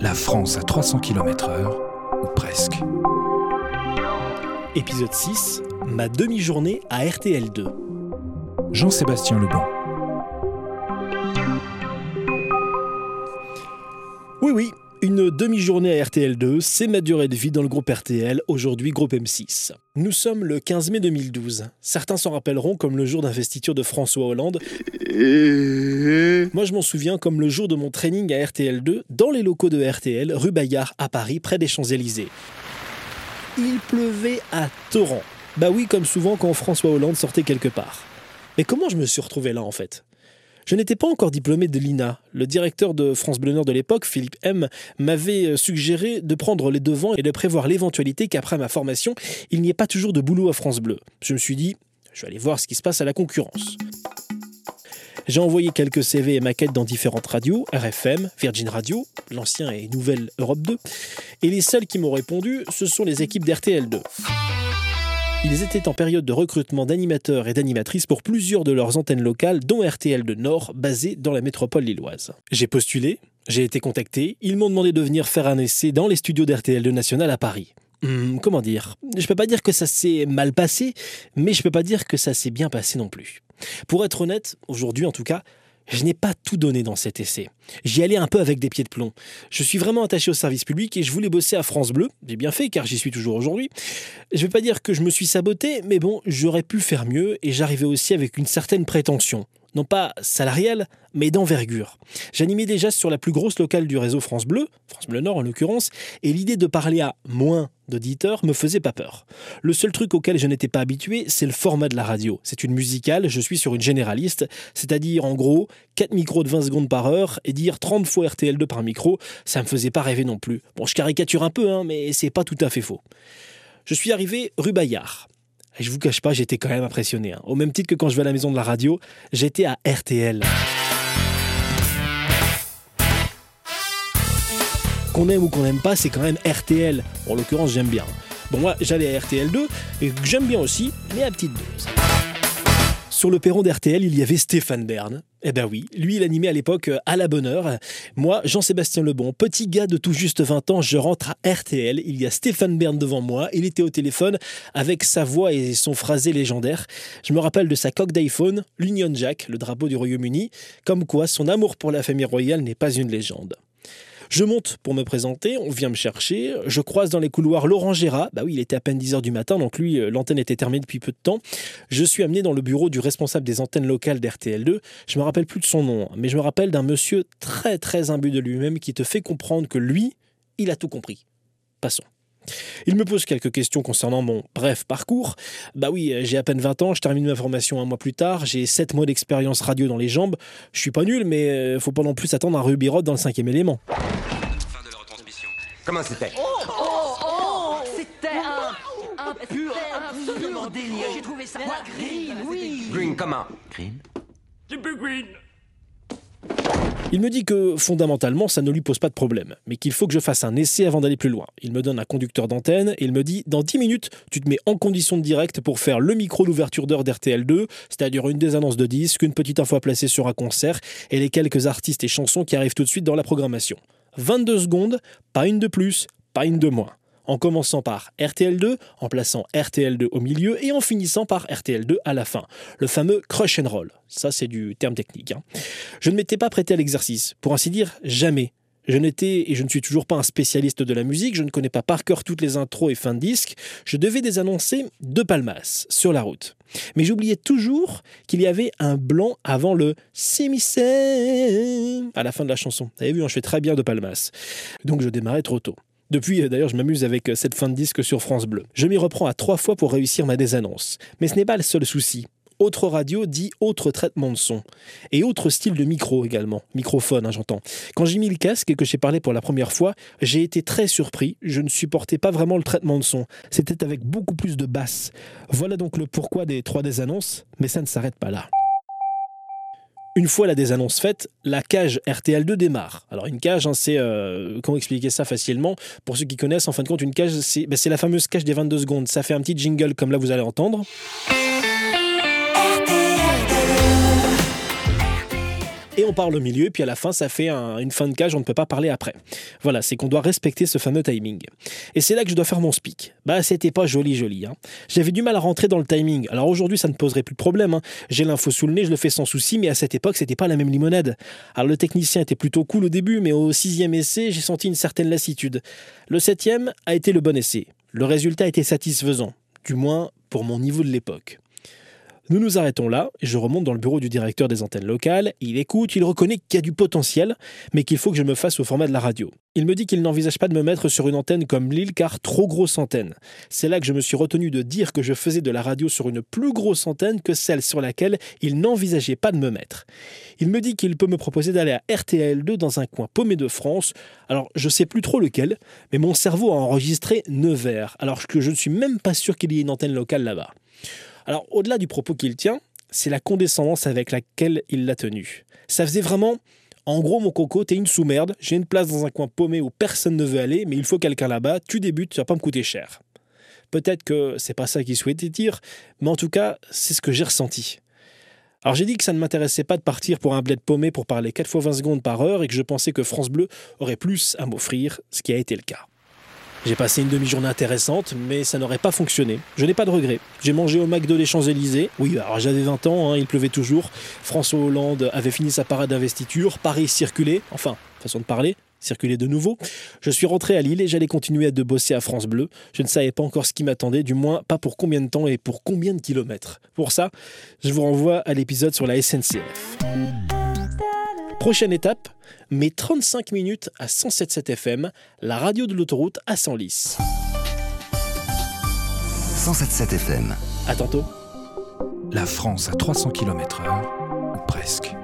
La France à 300 km/h, ou presque. Épisode 6, ma demi-journée à RTL2. Jean-Sébastien Lebon. Oui, oui, une demi-journée à RTL2, c'est ma durée de vie dans le groupe RTL, aujourd'hui groupe M6. Nous sommes le 15 mai 2012. Certains s'en rappelleront comme le jour d'investiture de François Hollande. Moi, je m'en souviens comme le jour de mon training à RTL2, dans les locaux de RTL, rue Bayard, à Paris, près des Champs-Élysées. Il pleuvait à torrent. Bah oui, comme souvent quand François Hollande sortait quelque part. Mais comment je me suis retrouvé là en fait? Je n'étais pas encore diplômé de l'INA. Le directeur de France Bleu Nord de l'époque, Philippe M, m'avait euh, suggéré de prendre les devants et de prévoir l'éventualité qu'après ma formation, il n'y ait pas toujours de boulot à France Bleu. Je me suis dit, je vais aller voir ce qui se passe à la concurrence. J'ai envoyé quelques CV et maquettes dans différentes radios, RFM, Virgin Radio, l'ancien et nouvelle Europe 2, et les seuls qui m'ont répondu, ce sont les équipes d'RTL2. Ils étaient en période de recrutement d'animateurs et d'animatrices pour plusieurs de leurs antennes locales, dont RTL de Nord, basée dans la métropole lilloise. J'ai postulé, j'ai été contacté, ils m'ont demandé de venir faire un essai dans les studios d'RTL de National à Paris. Hum, comment dire? Je peux pas dire que ça s'est mal passé, mais je peux pas dire que ça s'est bien passé non plus. Pour être honnête, aujourd'hui en tout cas, je n'ai pas tout donné dans cet essai. J'y allais un peu avec des pieds de plomb. Je suis vraiment attaché au service public et je voulais bosser à France Bleu. J'ai bien fait car j'y suis toujours aujourd'hui. Je ne vais pas dire que je me suis saboté, mais bon, j'aurais pu faire mieux et j'arrivais aussi avec une certaine prétention non pas salariale, mais d'envergure. J'animais déjà sur la plus grosse locale du réseau France Bleu, France Bleu Nord en l'occurrence, et l'idée de parler à moins d'auditeurs me faisait pas peur. Le seul truc auquel je n'étais pas habitué, c'est le format de la radio. C'est une musicale, je suis sur une généraliste, c'est-à-dire en gros 4 micros de 20 secondes par heure et dire 30 fois RTL2 par micro, ça me faisait pas rêver non plus. Bon, je caricature un peu, hein, mais c'est pas tout à fait faux. Je suis arrivé rue Bayard. Je vous cache pas, j'étais quand même impressionné. Hein. Au même titre que quand je vais à la maison de la radio, j'étais à RTL. Qu'on aime ou qu'on n'aime pas, c'est quand même RTL. En l'occurrence, j'aime bien. Bon, moi, j'allais à RTL2 et j'aime bien aussi, mais à petite dose. Sur le perron d'RTL, il y avait Stéphane Bern. Eh ben oui, lui, il animait à l'époque euh, à la bonne heure. Moi, Jean-Sébastien Lebon, petit gars de tout juste 20 ans, je rentre à RTL. Il y a Stéphane Bern devant moi. Il était au téléphone avec sa voix et son phrasé légendaire. Je me rappelle de sa coque d'iPhone, l'Union Jack, le drapeau du Royaume-Uni, comme quoi son amour pour la famille royale n'est pas une légende. Je monte pour me présenter, on vient me chercher, je croise dans les couloirs Laurent Gérard, bah oui, il était à peine 10h du matin, donc lui, euh, l'antenne était terminée depuis peu de temps. Je suis amené dans le bureau du responsable des antennes locales d'RTL2, je me rappelle plus de son nom, mais je me rappelle d'un monsieur très très imbu de lui-même qui te fait comprendre que lui, il a tout compris. Passons. Il me pose quelques questions concernant mon bref parcours. Bah oui, j'ai à peine 20 ans, je termine ma formation un mois plus tard, j'ai 7 mois d'expérience radio dans les jambes. Je suis pas nul, mais euh, faut pas non plus attendre un Ruby dans le cinquième élément. Comment c'était? Oh, oh, oh C'était un, un pur, absolument délire. J'ai trouvé ça green, oui. Green comment? Green Il me dit que fondamentalement ça ne lui pose pas de problème, mais qu'il faut que je fasse un essai avant d'aller plus loin. Il me donne un conducteur d'antenne et il me dit dans 10 minutes, tu te mets en condition de direct pour faire le micro d'ouverture d'heure d'RTL2, c'est-à-dire une des annonces de disques, une petite info à placer sur un concert et les quelques artistes et chansons qui arrivent tout de suite dans la programmation. 22 secondes, pas une de plus, pas une de moins en commençant par RTL2, en plaçant RTL2 au milieu et en finissant par RTL2 à la fin. Le fameux crush and roll. Ça, c'est du terme technique. hein. Je ne m'étais pas prêté à l'exercice. Pour ainsi dire, jamais. Je n'étais et je ne suis toujours pas un spécialiste de la musique, je ne connais pas par cœur toutes les intros et fins de disques. Je devais les annoncer de palmas, sur la route. Mais j'oubliais toujours qu'il y avait un blanc avant le Simisé à la fin de la chanson. Vous avez vu, hein, je fais très bien de palmas. Donc je démarrais trop tôt. Depuis, euh, d'ailleurs, je m'amuse avec euh, cette fin de disque sur France Bleu. Je m'y reprends à trois fois pour réussir ma désannonce. Mais ce n'est pas le seul souci. Autre radio dit autre traitement de son. Et autre style de micro également. Microphone, hein, j'entends. Quand j'ai mis le casque et que j'ai parlé pour la première fois, j'ai été très surpris. Je ne supportais pas vraiment le traitement de son. C'était avec beaucoup plus de basse. Voilà donc le pourquoi des trois désannonces, mais ça ne s'arrête pas là. Une fois la désannonce faite, la cage RTL2 démarre. Alors une cage, hein, c'est euh, comment expliquer ça facilement? Pour ceux qui connaissent, en fin de compte, une cage, c'est ben, la fameuse cage des 22 secondes. Ça fait un petit jingle comme là vous allez entendre. Et on parle au milieu, puis à la fin, ça fait une fin de cage, on ne peut pas parler après. Voilà, c'est qu'on doit respecter ce fameux timing. Et c'est là que je dois faire mon speak. Bah, c'était pas joli, joli. Hein. J'avais du mal à rentrer dans le timing. Alors aujourd'hui, ça ne poserait plus de problème. Hein. J'ai l'info sous le nez, je le fais sans souci, mais à cette époque, c'était pas la même limonade. Alors le technicien était plutôt cool au début, mais au sixième essai, j'ai senti une certaine lassitude. Le septième a été le bon essai. Le résultat était satisfaisant, du moins pour mon niveau de l'époque. Nous nous arrêtons là, et je remonte dans le bureau du directeur des antennes locales. Il écoute, il reconnaît qu'il y a du potentiel, mais qu'il faut que je me fasse au format de la radio. Il me dit qu'il n'envisage pas de me mettre sur une antenne comme Lille, car trop grosse antenne. C'est là que je me suis retenu de dire que je faisais de la radio sur une plus grosse antenne que celle sur laquelle il n'envisageait pas de me mettre. Il me dit qu'il peut me proposer d'aller à RTL2 dans un coin paumé de France. Alors, je sais plus trop lequel, mais mon cerveau a enregistré Nevers, alors que je ne suis même pas sûr qu'il y ait une antenne locale là-bas. Alors, au-delà du propos qu'il tient, c'est la condescendance avec laquelle il l'a tenu. Ça faisait vraiment en gros, mon coco, t'es une sous-merde, j'ai une place dans un coin paumé où personne ne veut aller, mais il faut quelqu'un là-bas, tu débutes, tu vas pas me coûter cher. Peut-être que c'est pas ça qu'il souhaitait dire, mais en tout cas, c'est ce que j'ai ressenti. Alors j'ai dit que ça ne m'intéressait pas de partir pour un bled paumé pour parler 4 fois 20 secondes par heure et que je pensais que France Bleu aurait plus à m'offrir, ce qui a été le cas. J'ai passé une demi-journée intéressante, mais ça n'aurait pas fonctionné. Je n'ai pas de regrets. J'ai mangé au McDo des Champs-Élysées. Oui, alors j'avais 20 ans, hein, il pleuvait toujours. François Hollande avait fini sa parade d'investiture. Paris circulait, enfin, façon de parler, circulait de nouveau. Je suis rentré à Lille et j'allais continuer à de bosser à France Bleu. Je ne savais pas encore ce qui m'attendait, du moins pas pour combien de temps et pour combien de kilomètres. Pour ça, je vous renvoie à l'épisode sur la SNCF. Prochaine étape, mes 35 minutes à 107.7 FM, la radio de l'autoroute à Senlis. 107.7 FM. À tantôt. La France à 300 km/h, ou presque.